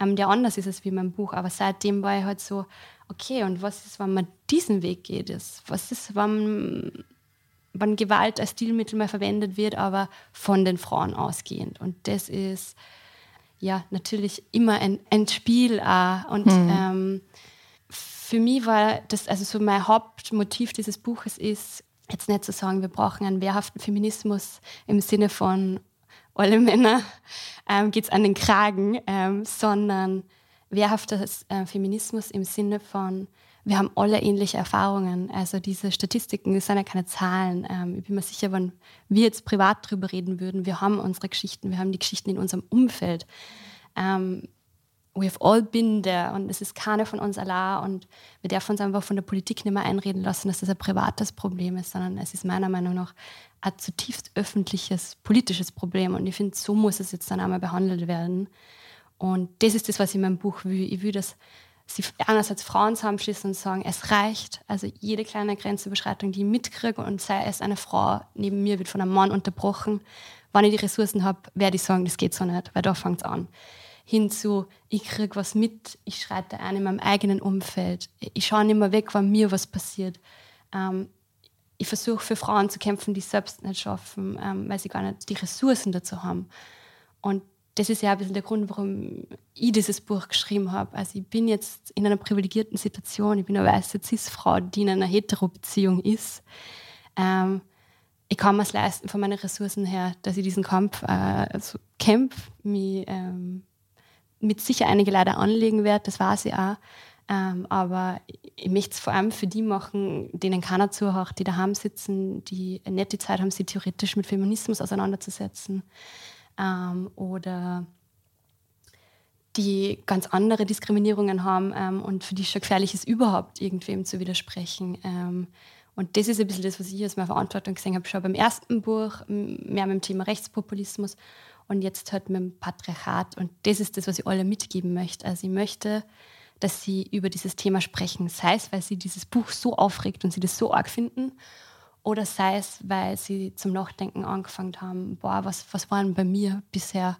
ähm, der anders ist als wie mein Buch. Aber seitdem war ich halt so, okay, und was ist, wenn man diesen Weg geht? Was ist, wenn wann Gewalt als Stilmittel mal verwendet wird, aber von den Frauen ausgehend. Und das ist ja natürlich immer ein, ein Spiel auch. Und mhm. ähm, für mich war das, also so mein Hauptmotiv dieses Buches ist, jetzt nicht zu sagen, wir brauchen einen wehrhaften Feminismus im Sinne von alle Männer ähm, geht es an den Kragen, ähm, sondern wehrhafter äh, Feminismus im Sinne von wir haben alle ähnliche Erfahrungen. Also diese Statistiken, das sind ja keine Zahlen. Ähm, ich bin mir sicher, wenn wir jetzt privat darüber reden würden, wir haben unsere Geschichten, wir haben die Geschichten in unserem Umfeld. Ähm, we've all been there und es ist keiner von uns allein und wir dürfen uns einfach von der Politik nicht mehr einreden lassen, dass das ein privates Problem ist, sondern es ist meiner Meinung nach ein zutiefst öffentliches, politisches Problem und ich finde, so muss es jetzt dann einmal behandelt werden. Und das ist das, was ich in meinem Buch will. Ich will, dass sie einerseits Frauen zusammenschließen und sagen, es reicht. Also jede kleine Grenzüberschreitung, die ich mitkriege und sei es eine Frau neben mir wird von einem Mann unterbrochen, wenn ich die Ressourcen habe, werde ich sagen, das geht so nicht, weil da fängt es an hinzu, ich kriege was mit, ich schreite ein in meinem eigenen Umfeld. Ich schaue nicht mehr weg, wenn mir was passiert. Ähm, ich versuche für Frauen zu kämpfen, die es selbst nicht schaffen, ähm, weil sie gar nicht die Ressourcen dazu haben. Und das ist ja ein bisschen der Grund, warum ich dieses Buch geschrieben habe. Also ich bin jetzt in einer privilegierten Situation. Ich bin eine weiße Cis-Frau, die in einer Hetero-Beziehung ist. Ähm, ich kann mir es leisten von meinen Ressourcen her, dass ich diesen Kampf äh, also kämpfe, mich ähm, mit sicher einige leider anlegen werde, das weiß ich auch. Ähm, aber ich möchte es vor allem für die machen, denen keiner zuhört, die daheim sitzen, die nicht die Zeit haben, sich theoretisch mit Feminismus auseinanderzusetzen. Ähm, oder die ganz andere Diskriminierungen haben ähm, und für die es schon gefährlich ist, überhaupt irgendwem zu widersprechen. Ähm, und das ist ein bisschen das, was ich als meine Verantwortung gesehen habe, schon beim ersten Buch, mehr mit dem Thema Rechtspopulismus und jetzt halt mit dem Patriarchat. Und das ist das, was ich alle mitgeben möchte. Also ich möchte, dass sie über dieses Thema sprechen, sei es, weil sie dieses Buch so aufregt und sie das so arg finden, oder sei es, weil sie zum Nachdenken angefangen haben, boah, was, was war denn bei mir bisher?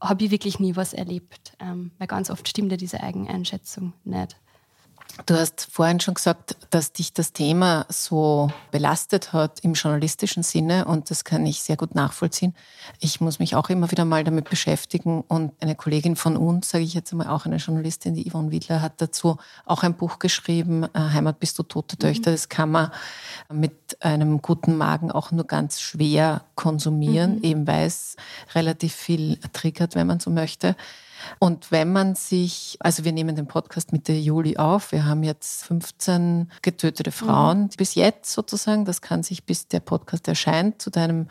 Habe ich wirklich nie was erlebt, ähm, weil ganz oft stimmt ja diese Eigeneinschätzung nicht. Du hast vorhin schon gesagt, dass dich das Thema so belastet hat im journalistischen Sinne und das kann ich sehr gut nachvollziehen. Ich muss mich auch immer wieder mal damit beschäftigen und eine Kollegin von uns, sage ich jetzt einmal auch eine Journalistin, die Yvonne Wiedler, hat dazu auch ein Buch geschrieben, äh, Heimat bist du tote Töchter. Mhm. Das kann man mit einem guten Magen auch nur ganz schwer konsumieren, mhm. eben weil es relativ viel triggert, wenn man so möchte. Und wenn man sich, also wir nehmen den Podcast Mitte Juli auf, wir haben jetzt 15 getötete mhm. Frauen mhm. bis jetzt sozusagen, das kann sich bis der Podcast erscheint, zu deinem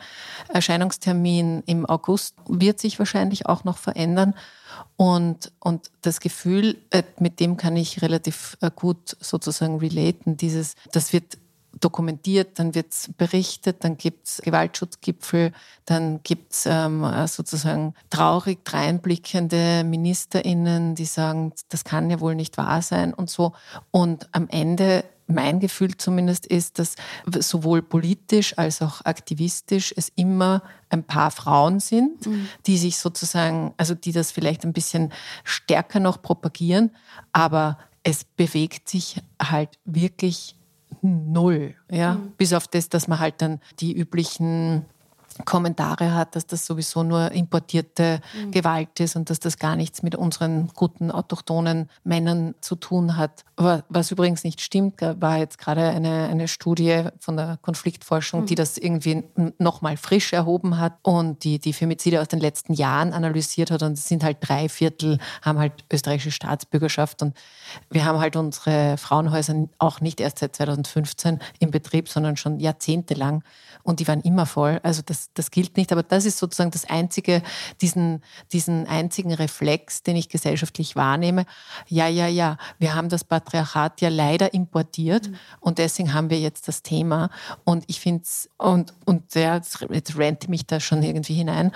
Erscheinungstermin im August, wird sich wahrscheinlich auch noch verändern. Und, und das Gefühl, äh, mit dem kann ich relativ äh, gut sozusagen relaten, dieses, das wird dokumentiert, dann wird es berichtet, dann gibt es Gewaltschutzgipfel, dann gibt es ähm, sozusagen traurig dreinblickende MinisterInnen, die sagen, das kann ja wohl nicht wahr sein und so. Und am Ende mein Gefühl zumindest ist, dass sowohl politisch als auch aktivistisch es immer ein paar Frauen sind, mhm. die sich sozusagen, also die das vielleicht ein bisschen stärker noch propagieren, aber es bewegt sich halt wirklich null. Ja? Mhm. Bis auf das, dass man halt dann die üblichen Kommentare hat, dass das sowieso nur importierte mhm. Gewalt ist und dass das gar nichts mit unseren guten autochthonen Männern zu tun hat. Was übrigens nicht stimmt, war jetzt gerade eine, eine Studie von der Konfliktforschung, mhm. die das irgendwie nochmal frisch erhoben hat und die die Femizide aus den letzten Jahren analysiert hat und es sind halt drei Viertel haben halt österreichische Staatsbürgerschaft und wir haben halt unsere Frauenhäuser auch nicht erst seit 2015 im Betrieb, sondern schon jahrzehntelang und die waren immer voll. Also das das, gilt nicht. Aber das ist sozusagen das einzige, diesen, diesen einzigen Reflex, den ich gesellschaftlich wahrnehme. Ja, ja, ja, wir haben das Patriarchat ja leider importiert mhm. und deswegen haben wir jetzt das Thema. Und ich finde es, und, und ja, jetzt rente mich da schon irgendwie hinein,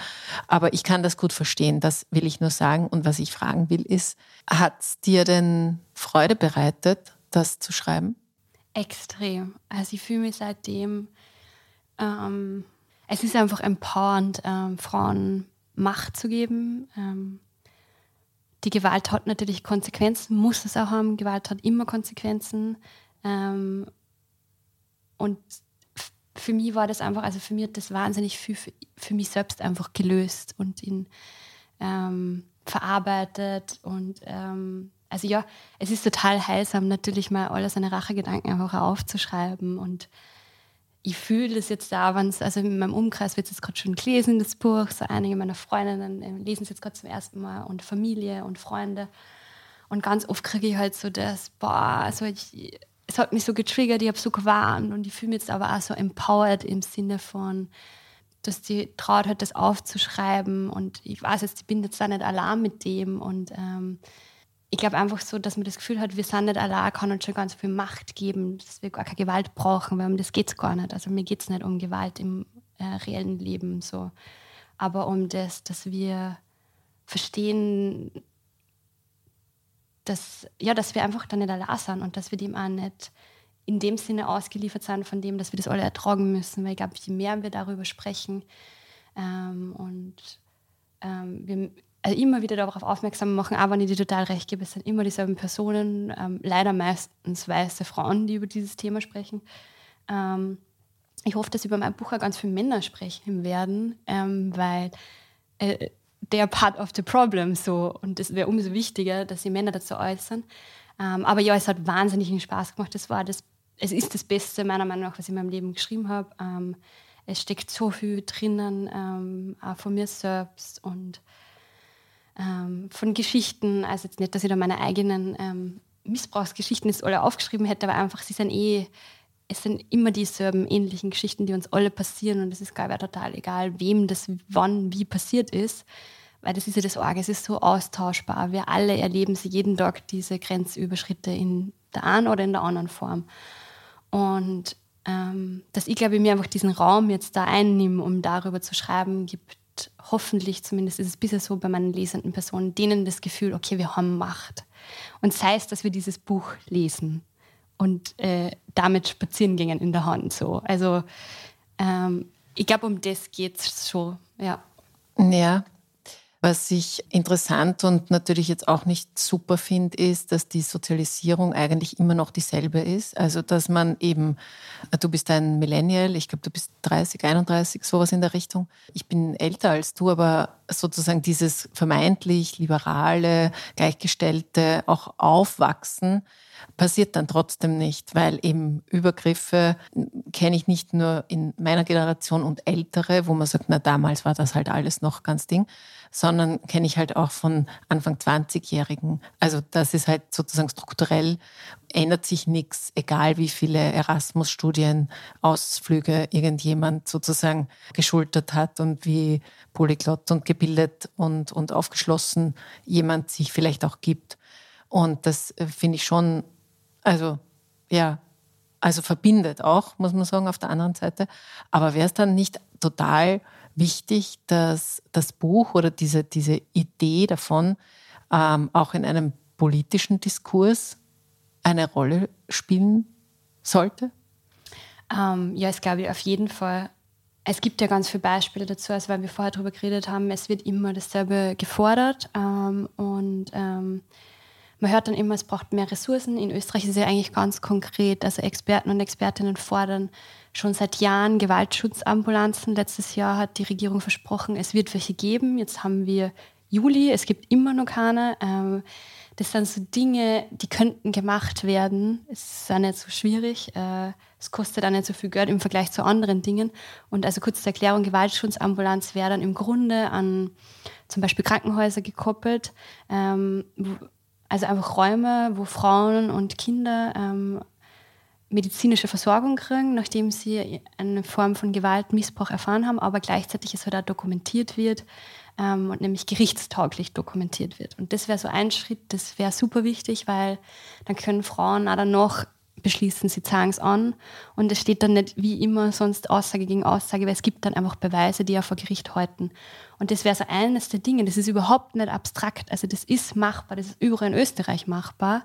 aber ich kann das gut verstehen, das will ich nur sagen. Und was ich fragen will, ist, hat es dir denn Freude bereitet, das zu schreiben? Extrem. Also ich fühle mich seitdem ähm, es ist einfach empowernd, ähm, Frauen Macht zu geben. Ähm, die Gewalt hat natürlich Konsequenzen, muss es auch haben. Gewalt hat immer Konsequenzen. Ähm, und für mich war das einfach, also für mich hat das wahnsinnig viel für, für mich selbst einfach gelöst und ihn ähm, verarbeitet. Und ähm, also ja, es ist total heilsam, natürlich mal alle seine Rachegedanken einfach aufzuschreiben und ich fühle das jetzt da, wenn es, also in meinem Umkreis wird es jetzt gerade schon gelesen, das Buch. So einige meiner Freundinnen äh, lesen es jetzt gerade zum ersten Mal und Familie und Freunde. Und ganz oft kriege ich halt so das, boah, also ich, es hat mich so getriggert, ich habe so gewarnt und ich fühle mich jetzt aber auch so empowered im Sinne von, dass die traut hat, das aufzuschreiben. Und ich weiß jetzt, ich bin jetzt da nicht allein mit dem. Und ähm, ich glaube einfach so, dass man das Gefühl hat, wir sind nicht allein, kann uns schon ganz viel Macht geben, dass wir gar keine Gewalt brauchen, weil um das geht es gar nicht. Also mir geht es nicht um Gewalt im äh, reellen Leben so, aber um das, dass wir verstehen, dass, ja, dass wir einfach da nicht allein sind und dass wir dem auch nicht in dem Sinne ausgeliefert sind von dem, dass wir das alle ertragen müssen. Weil ich glaube, je mehr wir darüber sprechen ähm, und ähm, wir also immer wieder darauf aufmerksam machen, aber wenn ich dir total recht gebe, es sind immer dieselben Personen, ähm, leider meistens weiße Frauen, die über dieses Thema sprechen. Ähm, ich hoffe, dass über mein Buch auch ganz viele Männer sprechen werden, ähm, weil äh, are part of the problem so und es wäre umso wichtiger, dass die Männer dazu äußern. Ähm, aber ja, es hat wahnsinnigen Spaß gemacht. Das war das es ist das Beste meiner Meinung nach, was ich in meinem Leben geschrieben habe. Ähm, es steckt so viel drinnen, ähm, auch von mir selbst und ähm, von Geschichten. Also jetzt nicht, dass ich da meine eigenen ähm, Missbrauchsgeschichten jetzt alle aufgeschrieben hätte, aber einfach, sie sind eh, es sind immer dieselben ähnlichen Geschichten, die uns alle passieren und es ist, glaube ich, total egal, wem das wann wie passiert ist. Weil das ist ja das Orge, es ist so austauschbar. Wir alle erleben sie jeden Tag diese Grenzüberschritte in der einen oder in der anderen Form. Und ähm, dass ich, glaube ich, mir einfach diesen Raum jetzt da einnehme, um darüber zu schreiben, gibt hoffentlich, zumindest ist es bisher so bei meinen lesenden Personen, denen das Gefühl, okay, wir haben Macht. Und sei es, dass wir dieses Buch lesen und äh, damit spazieren gingen in der Hand. So. Also ähm, ich glaube, um das geht es schon, ja. Ja, was ich interessant und natürlich jetzt auch nicht super finde, ist, dass die Sozialisierung eigentlich immer noch dieselbe ist. Also, dass man eben, du bist ein Millennial, ich glaube, du bist 30, 31, sowas in der Richtung. Ich bin älter als du, aber sozusagen dieses vermeintlich liberale, gleichgestellte, auch Aufwachsen, passiert dann trotzdem nicht, weil eben Übergriffe kenne ich nicht nur in meiner Generation und ältere, wo man sagt, na damals war das halt alles noch ganz Ding, sondern kenne ich halt auch von Anfang 20-Jährigen. Also das ist halt sozusagen strukturell, ändert sich nichts, egal wie viele Erasmus-Studien, Ausflüge irgendjemand sozusagen geschultert hat und wie polyglott und gebildet und, und aufgeschlossen jemand sich vielleicht auch gibt. Und das äh, finde ich schon, also ja, also verbindet auch, muss man sagen, auf der anderen Seite. Aber wäre es dann nicht total wichtig, dass das Buch oder diese, diese Idee davon ähm, auch in einem politischen Diskurs eine Rolle spielen sollte? Ähm, ja, es glaube ich auf jeden Fall. Es gibt ja ganz viele Beispiele dazu, also weil wir vorher darüber geredet haben, es wird immer dasselbe gefordert ähm, und ähm, man hört dann immer, es braucht mehr Ressourcen. In Österreich ist es ja eigentlich ganz konkret. Also Experten und Expertinnen fordern schon seit Jahren Gewaltschutzambulanzen. Letztes Jahr hat die Regierung versprochen, es wird welche geben. Jetzt haben wir Juli, es gibt immer noch keine. Ähm, das sind so Dinge, die könnten gemacht werden. Es ist auch nicht so schwierig. Äh, es kostet auch nicht so viel Geld im Vergleich zu anderen Dingen. Und also kurz zur Erklärung, Gewaltschutzambulanz wäre dann im Grunde an zum Beispiel Krankenhäuser gekoppelt, ähm, also einfach Räume, wo Frauen und Kinder ähm, medizinische Versorgung kriegen, nachdem sie eine Form von Gewalt, Missbrauch erfahren haben, aber gleichzeitig es halt auch dokumentiert wird ähm, und nämlich gerichtstauglich dokumentiert wird. Und das wäre so ein Schritt, das wäre super wichtig, weil dann können Frauen auch dann noch beschließen, sie zeigen es an und es steht dann nicht wie immer sonst Aussage gegen Aussage, weil es gibt dann einfach Beweise, die ja vor Gericht halten. Und das wäre so eines der Dinge, das ist überhaupt nicht abstrakt, also das ist machbar, das ist überall in Österreich machbar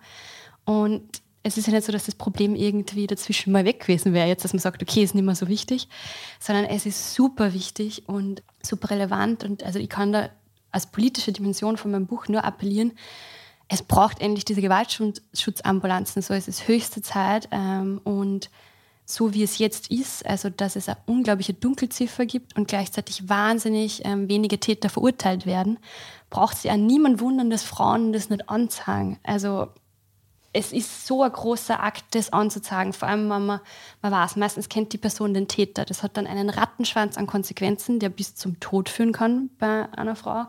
und es ist ja nicht so, dass das Problem irgendwie dazwischen mal weg gewesen wäre, jetzt, dass man sagt, okay, ist nicht mehr so wichtig, sondern es ist super wichtig und super relevant und also ich kann da als politische Dimension von meinem Buch nur appellieren, es braucht endlich diese Gewaltschutzambulanzen, so ist es höchste Zeit. Ähm, und so wie es jetzt ist, also dass es eine unglaubliche Dunkelziffer gibt und gleichzeitig wahnsinnig ähm, wenige Täter verurteilt werden, braucht es ja niemand wundern, dass Frauen das nicht anzeigen. Also es ist so ein großer Akt, das anzuzeigen, vor allem wenn man, man weiß, meistens kennt die Person den Täter. Das hat dann einen Rattenschwanz an Konsequenzen, der bis zum Tod führen kann bei einer Frau,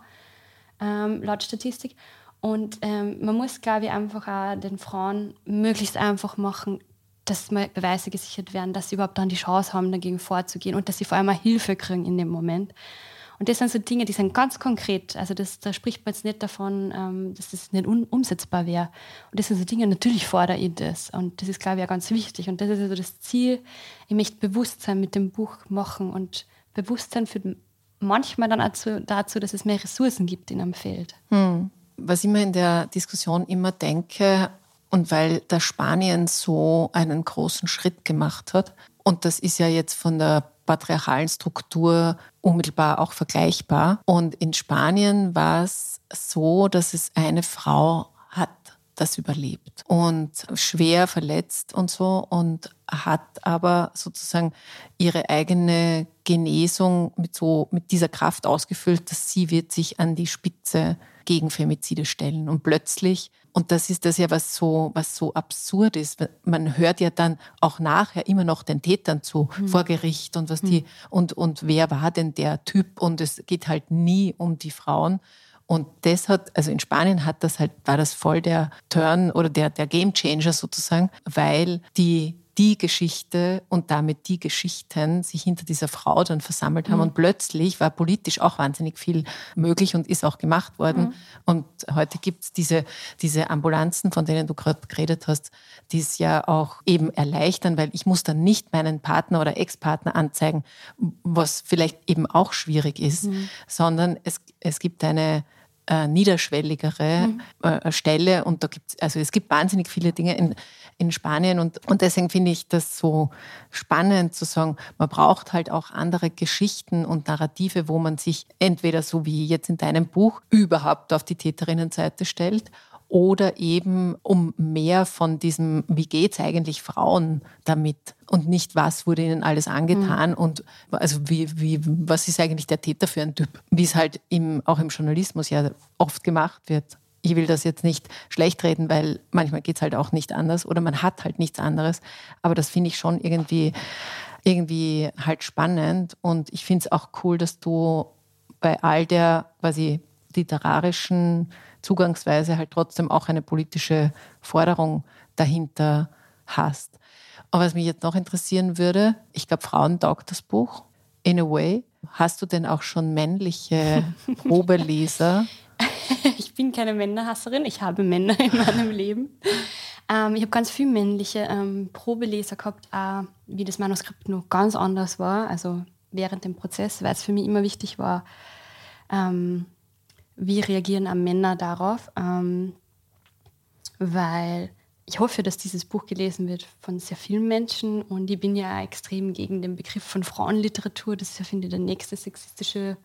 ähm, laut Statistik. Und ähm, man muss, glaube ich, einfach auch den Frauen möglichst einfach machen, dass mal Beweise gesichert werden, dass sie überhaupt dann die Chance haben, dagegen vorzugehen und dass sie vor allem auch Hilfe kriegen in dem Moment. Und das sind so Dinge, die sind ganz konkret. Also das, da spricht man jetzt nicht davon, ähm, dass das nicht umsetzbar wäre. Und das sind so Dinge, natürlich fordere ich das. Und das ist, glaube ich, auch ganz wichtig. Und das ist also das Ziel. Ich möchte Bewusstsein mit dem Buch machen und Bewusstsein für manchmal dann dazu, dazu dass es mehr Ressourcen gibt in einem Feld. Hm. Was ich mir in der Diskussion immer denke, und weil der Spanien so einen großen Schritt gemacht hat, und das ist ja jetzt von der patriarchalen Struktur unmittelbar auch vergleichbar. Und in Spanien war es so, dass es eine Frau hat, das überlebt und schwer verletzt und so und hat aber sozusagen ihre eigene Genesung mit so mit dieser Kraft ausgefüllt, dass sie wird sich an die Spitze gegen Femizide stellen und plötzlich und das ist das ja, was so, was so absurd ist. Man hört ja dann auch nachher immer noch den Tätern zu mhm. vor Gericht und was die, mhm. und, und wer war denn der Typ? Und es geht halt nie um die Frauen. Und das hat, also in Spanien hat das halt, war das voll der Turn oder der, der Game Changer sozusagen, weil die die Geschichte und damit die Geschichten sich hinter dieser Frau dann versammelt haben. Mhm. Und plötzlich war politisch auch wahnsinnig viel möglich und ist auch gemacht worden. Mhm. Und heute gibt es diese, diese Ambulanzen, von denen du gerade geredet hast, die es ja auch eben erleichtern, weil ich muss dann nicht meinen Partner oder Ex-Partner anzeigen, was vielleicht eben auch schwierig ist, mhm. sondern es, es gibt eine äh, niederschwelligere mhm. äh, Stelle und da gibt also es gibt wahnsinnig viele Dinge in, in Spanien und, und deswegen finde ich das so spannend zu sagen, man braucht halt auch andere Geschichten und Narrative, wo man sich entweder so wie jetzt in deinem Buch überhaupt auf die Täterinnenseite stellt oder eben um mehr von diesem, wie geht es eigentlich Frauen damit und nicht, was wurde ihnen alles angetan mhm. und also wie, wie, was ist eigentlich der Täter für ein Typ, wie es halt im, auch im Journalismus ja oft gemacht wird. Ich will das jetzt nicht schlecht reden, weil manchmal geht es halt auch nicht anders oder man hat halt nichts anderes. Aber das finde ich schon irgendwie, irgendwie halt spannend und ich finde es auch cool, dass du bei all der quasi literarischen Zugangsweise halt trotzdem auch eine politische Forderung dahinter hast. Aber was mich jetzt noch interessieren würde, ich glaube, Frauen taugt das Buch. In a way. Hast du denn auch schon männliche [laughs] Probeleser? [laughs] ich bin keine Männerhasserin, ich habe Männer in meinem [laughs] Leben. Ähm, ich habe ganz viele männliche ähm, Probeleser gehabt, auch wie das Manuskript noch ganz anders war. Also während dem Prozess, weil es für mich immer wichtig war, ähm, wie reagieren am Männer darauf, ähm, weil ich hoffe, dass dieses Buch gelesen wird von sehr vielen Menschen und ich bin ja extrem gegen den Begriff von Frauenliteratur. Das ist ja, finde ich, der nächste sexistische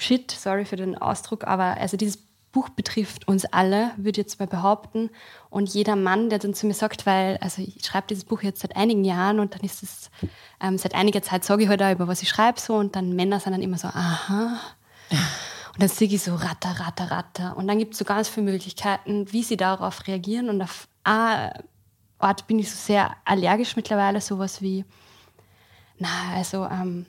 Shit, sorry für den Ausdruck, aber also dieses Buch betrifft uns alle, würde ich jetzt mal behaupten. Und jeder Mann, der dann zu mir sagt, weil, also ich schreibe dieses Buch jetzt seit einigen Jahren und dann ist es, ähm, seit einiger Zeit sage ich halt auch über was ich schreibe so und dann Männer sind dann immer so, aha. Und dann sehe ich so ratter, ratter, ratter. Und dann gibt es so ganz viele Möglichkeiten, wie sie darauf reagieren. Und auf eine Art bin ich so sehr allergisch mittlerweile, sowas wie, na, also, ähm,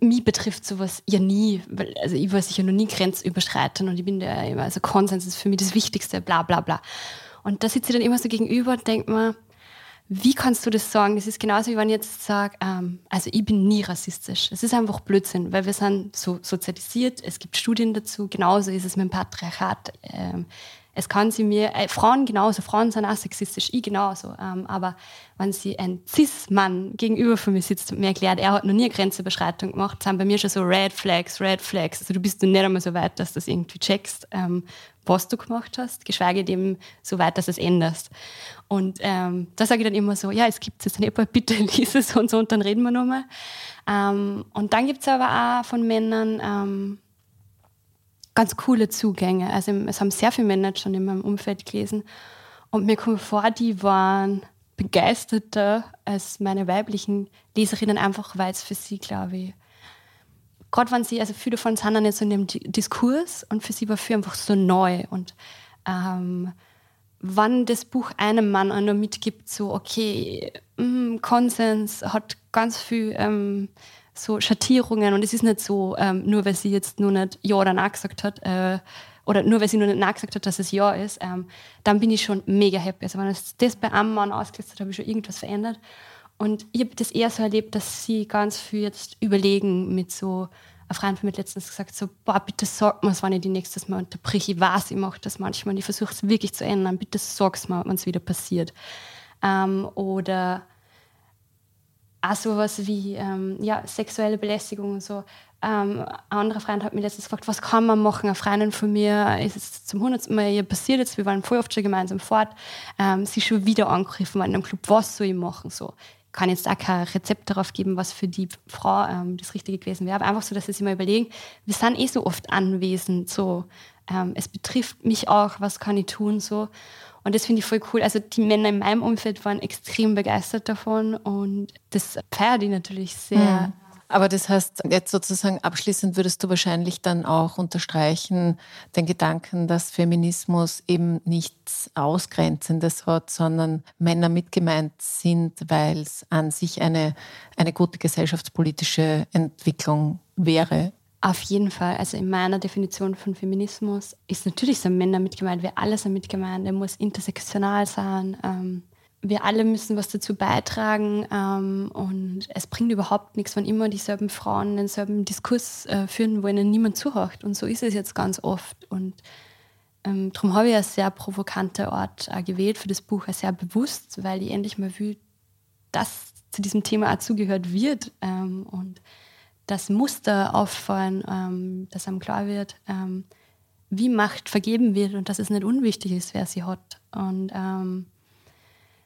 mich betrifft sowas ja nie, weil also ich war sicher noch nie grenzüberschreitend und ich bin da immer, also Konsens ist für mich das Wichtigste, bla bla bla. Und da sitze ich dann immer so gegenüber und denke mir, wie kannst du das sagen? Das ist genauso, wie wenn ich jetzt sage, ähm, also ich bin nie rassistisch. Es ist einfach Blödsinn, weil wir sind so sozialisiert, es gibt Studien dazu, genauso ist es mit dem Patriarchat. Ähm, es kann sie mir, äh, Frauen genauso, Frauen sind auch sexistisch, ich genauso. Ähm, aber wenn sie ein Cis-Mann gegenüber von mir sitzt und mir erklärt, er hat noch nie eine Grenzüberschreitung gemacht, sind bei mir schon so Red Flags, Red Flags. Also du bist noch nicht einmal so weit, dass du das irgendwie checkst, ähm, was du gemacht hast, geschweige dem so weit, dass du es änderst. Und ähm, da sage ich dann immer so, ja, es gibt es nicht, [laughs] bitte lies es und so und dann reden wir nochmal. Ähm, und dann gibt es aber auch von Männern, ähm, ganz coole Zugänge. Also es haben sehr viele Männer schon in meinem Umfeld gelesen. Und mir kommt vor, die waren begeisterter als meine weiblichen Leserinnen, einfach weil es für sie, glaube ich, gerade wenn sie, also viele von uns sind dann jetzt so in dem Diskurs und für sie war für einfach so neu. Und ähm, wann das Buch einem Mann auch noch mitgibt, so, okay, mh, mm, Konsens hat ganz viel ähm, so Schattierungen und es ist nicht so, ähm, nur weil sie jetzt nur nicht Ja oder Nein gesagt hat, äh, oder nur weil sie nur nicht nachgesagt hat, dass es ja ist, ähm, dann bin ich schon mega happy. Also wenn es das bei einem Mann ausgesetzt hat, habe ich schon irgendwas verändert. Und ich habe das eher so erlebt, dass sie ganz viel jetzt überlegen mit so, ein Freund von mir letztens gesagt, so, boah, bitte sag mir wenn ich die nächstes Mal unterbreche. Ich weiß, ich mache das manchmal und ich versuche es wirklich zu ändern. Bitte sag's mir, wenn es wieder passiert. Ähm, oder auch sowas wie ähm, ja, sexuelle Belästigung und so. Ähm, ein anderer Freund hat mich letztens gefragt, was kann man machen? Eine Freundin von mir ist es zum hundertsten Mal ihr passiert jetzt, wir waren voll oft schon gemeinsam fort, ähm, sie ist schon wieder angegriffen worden einem Club, was soll ich machen? So, kann jetzt auch kein Rezept darauf geben, was für die Frau ähm, das Richtige gewesen wäre, aber einfach so, dass sie sich mal überlegen, wir sind eh so oft anwesend, so, ähm, es betrifft mich auch, was kann ich tun, so. Und das finde ich voll cool. Also die Männer in meinem Umfeld waren extrem begeistert davon und das feiert ich natürlich sehr. Mhm. Aber das heißt, jetzt sozusagen abschließend würdest du wahrscheinlich dann auch unterstreichen, den Gedanken, dass Feminismus eben nichts Ausgrenzendes hat, sondern Männer mitgemeint sind, weil es an sich eine, eine gute gesellschaftspolitische Entwicklung wäre. Auf jeden Fall. Also in meiner Definition von Feminismus ist natürlich so Männer mitgemeint, wir alle sind mitgemeint, er muss intersektional sein. Ähm, wir alle müssen was dazu beitragen ähm, und es bringt überhaupt nichts, wenn immer dieselben Frauen denselben Diskurs äh, führen, wo ihnen niemand zuhört. Und so ist es jetzt ganz oft. Und ähm, darum habe ich einen sehr provokanten Ort auch gewählt für das Buch, auch sehr bewusst, weil ich endlich mal will, dass zu diesem Thema auch zugehört wird ähm, und das Muster auffallen, ähm, dass einem klar wird, ähm, wie Macht vergeben wird und dass es nicht unwichtig ist, wer sie hat. Und ähm,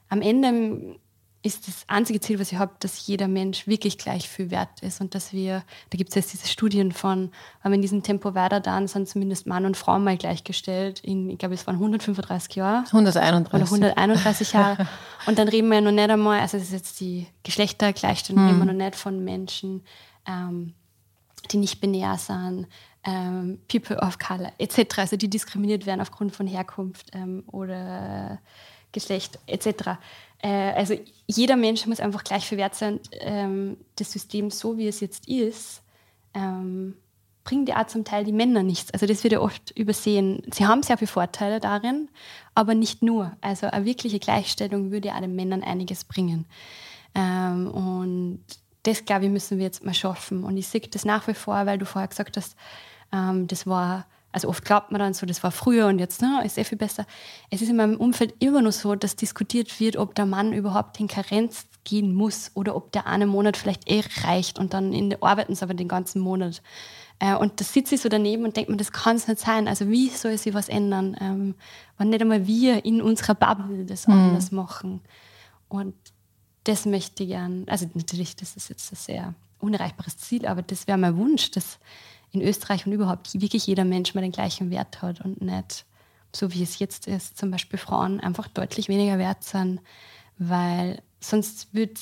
am Ende ist das einzige Ziel, was ich habe, dass jeder Mensch wirklich gleich viel wert ist und dass wir, da gibt es jetzt diese Studien von, wenn wir in diesem Tempo weiter dann sind zumindest Mann und Frau mal gleichgestellt in, ich glaube, es waren 135 Jahre. 131. Oder 131 Jahre. [laughs] und dann reden wir ja noch nicht einmal, also das ist jetzt die Geschlechtergleichstellung, hm. reden wir noch nicht von Menschen, ähm, die nicht binär sind, ähm, People of Color etc., also die diskriminiert werden aufgrund von Herkunft ähm, oder Geschlecht etc. Äh, also jeder Mensch muss einfach gleich viel wert sein. Ähm, das System, so wie es jetzt ist, ähm, bringt ja auch zum Teil die Männer nichts. Also das wird ja oft übersehen. Sie haben sehr viele Vorteile darin, aber nicht nur. Also eine wirkliche Gleichstellung würde ja auch den Männern einiges bringen. Ähm, und das, glaube ich, müssen wir jetzt mal schaffen. Und ich sehe das nach wie vor, weil du vorher gesagt hast, ähm, das war also oft glaubt man dann so, das war früher und jetzt ne, ist sehr viel besser. Es ist in meinem Umfeld immer noch so, dass diskutiert wird, ob der Mann überhaupt in Karenz gehen muss oder ob der eine Monat vielleicht eh reicht und dann in, arbeiten sie aber den ganzen Monat. Äh, und da sitze ich so daneben und denke mir, das kann es nicht sein. Also wie soll sich was ändern, ähm, wenn nicht einmal wir in unserer Bubble das mhm. anders machen? Und das möchte ich gern, also natürlich, das ist jetzt ein sehr unerreichbares Ziel, aber das wäre mein Wunsch, dass in Österreich und überhaupt wirklich jeder Mensch mal den gleichen Wert hat und nicht so wie es jetzt ist, zum Beispiel Frauen einfach deutlich weniger wert sind, weil sonst würde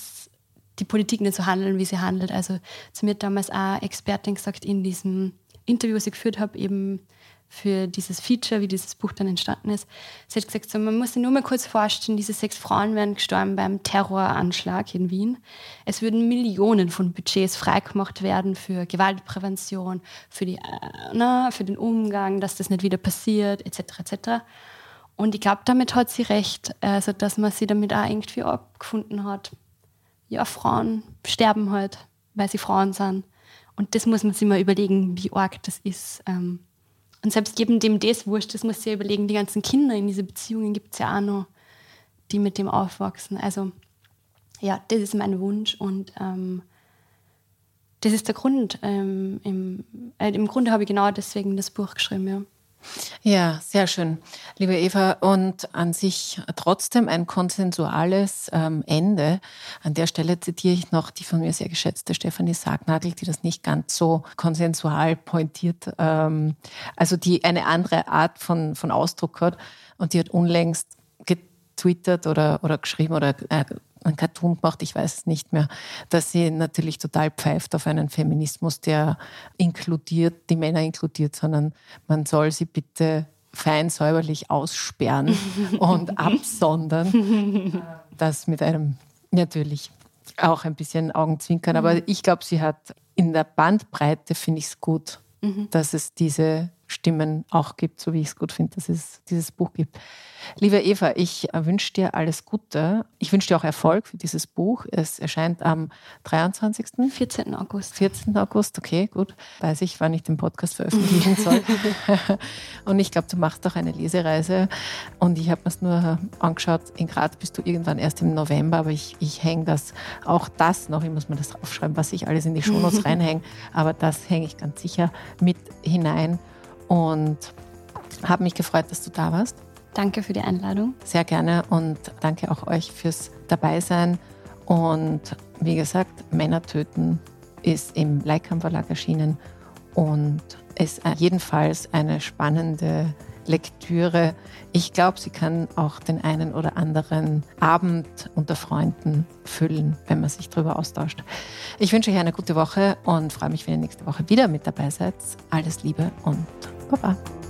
die Politik nicht so handeln, wie sie handelt. Also zu mir damals auch Expertin gesagt in diesem Interview, was ich geführt habe, eben für dieses Feature, wie dieses Buch dann entstanden ist. Sie hat gesagt, so, man muss sich nur mal kurz vorstellen, diese sechs Frauen wären gestorben beim Terroranschlag in Wien. Es würden Millionen von Budgets freigemacht werden für Gewaltprävention, für, die, äh, na, für den Umgang, dass das nicht wieder passiert, etc. etc. Und ich glaube, damit hat sie recht, also dass man sie damit auch irgendwie abgefunden hat. Ja, Frauen sterben halt, weil sie Frauen sind. Und das muss man sich mal überlegen, wie arg das ist. Ähm, und selbst jedem dem das wurscht, das muss ja überlegen, die ganzen Kinder in diese Beziehungen gibt es ja auch noch, die mit dem aufwachsen. Also ja, das ist mein Wunsch und ähm, das ist der Grund. Ähm, im, äh, Im Grunde habe ich genau deswegen das Buch geschrieben, ja. Ja, sehr schön, liebe Eva. Und an sich trotzdem ein konsensuales ähm, Ende. An der Stelle zitiere ich noch die von mir sehr geschätzte Stefanie Sargnagel, die das nicht ganz so konsensual pointiert, ähm, also die eine andere Art von, von Ausdruck hat. Und die hat unlängst getwittert oder, oder geschrieben oder äh, ein Cartoon gemacht, ich weiß es nicht mehr, dass sie natürlich total pfeift auf einen Feminismus, der inkludiert, die Männer inkludiert, sondern man soll sie bitte fein säuberlich aussperren [laughs] und absondern. [laughs] Das mit einem natürlich auch ein bisschen Augenzwinkern. Aber mhm. ich glaube, sie hat in der Bandbreite, finde ich es gut, mhm. dass es diese Stimmen auch gibt, so wie ich es gut finde, dass es dieses Buch gibt. Liebe Eva, ich wünsche dir alles Gute. Ich wünsche dir auch Erfolg für dieses Buch. Es erscheint am 23. 14. August. 14. August, okay, gut. Weiß ich, wann ich den Podcast veröffentlichen soll. [laughs] und ich glaube, du machst auch eine Lesereise. Und ich habe mir es nur angeschaut, in Graz bist du irgendwann erst im November, aber ich, ich hänge das, auch das noch, ich muss mir das draufschreiben, was ich alles in die Shownotes [laughs] reinhänge, aber das hänge ich ganz sicher mit hinein. Und habe mich gefreut, dass du da warst. Danke für die Einladung. Sehr gerne und danke auch euch fürs Dabeisein. Und wie gesagt, Männer töten ist im Leikam Verlag erschienen und ist jedenfalls eine spannende Lektüre. Ich glaube, sie kann auch den einen oder anderen Abend unter Freunden füllen, wenn man sich darüber austauscht. Ich wünsche euch eine gute Woche und freue mich, wenn ihr nächste Woche wieder mit dabei seid. Alles Liebe und Pa, pa.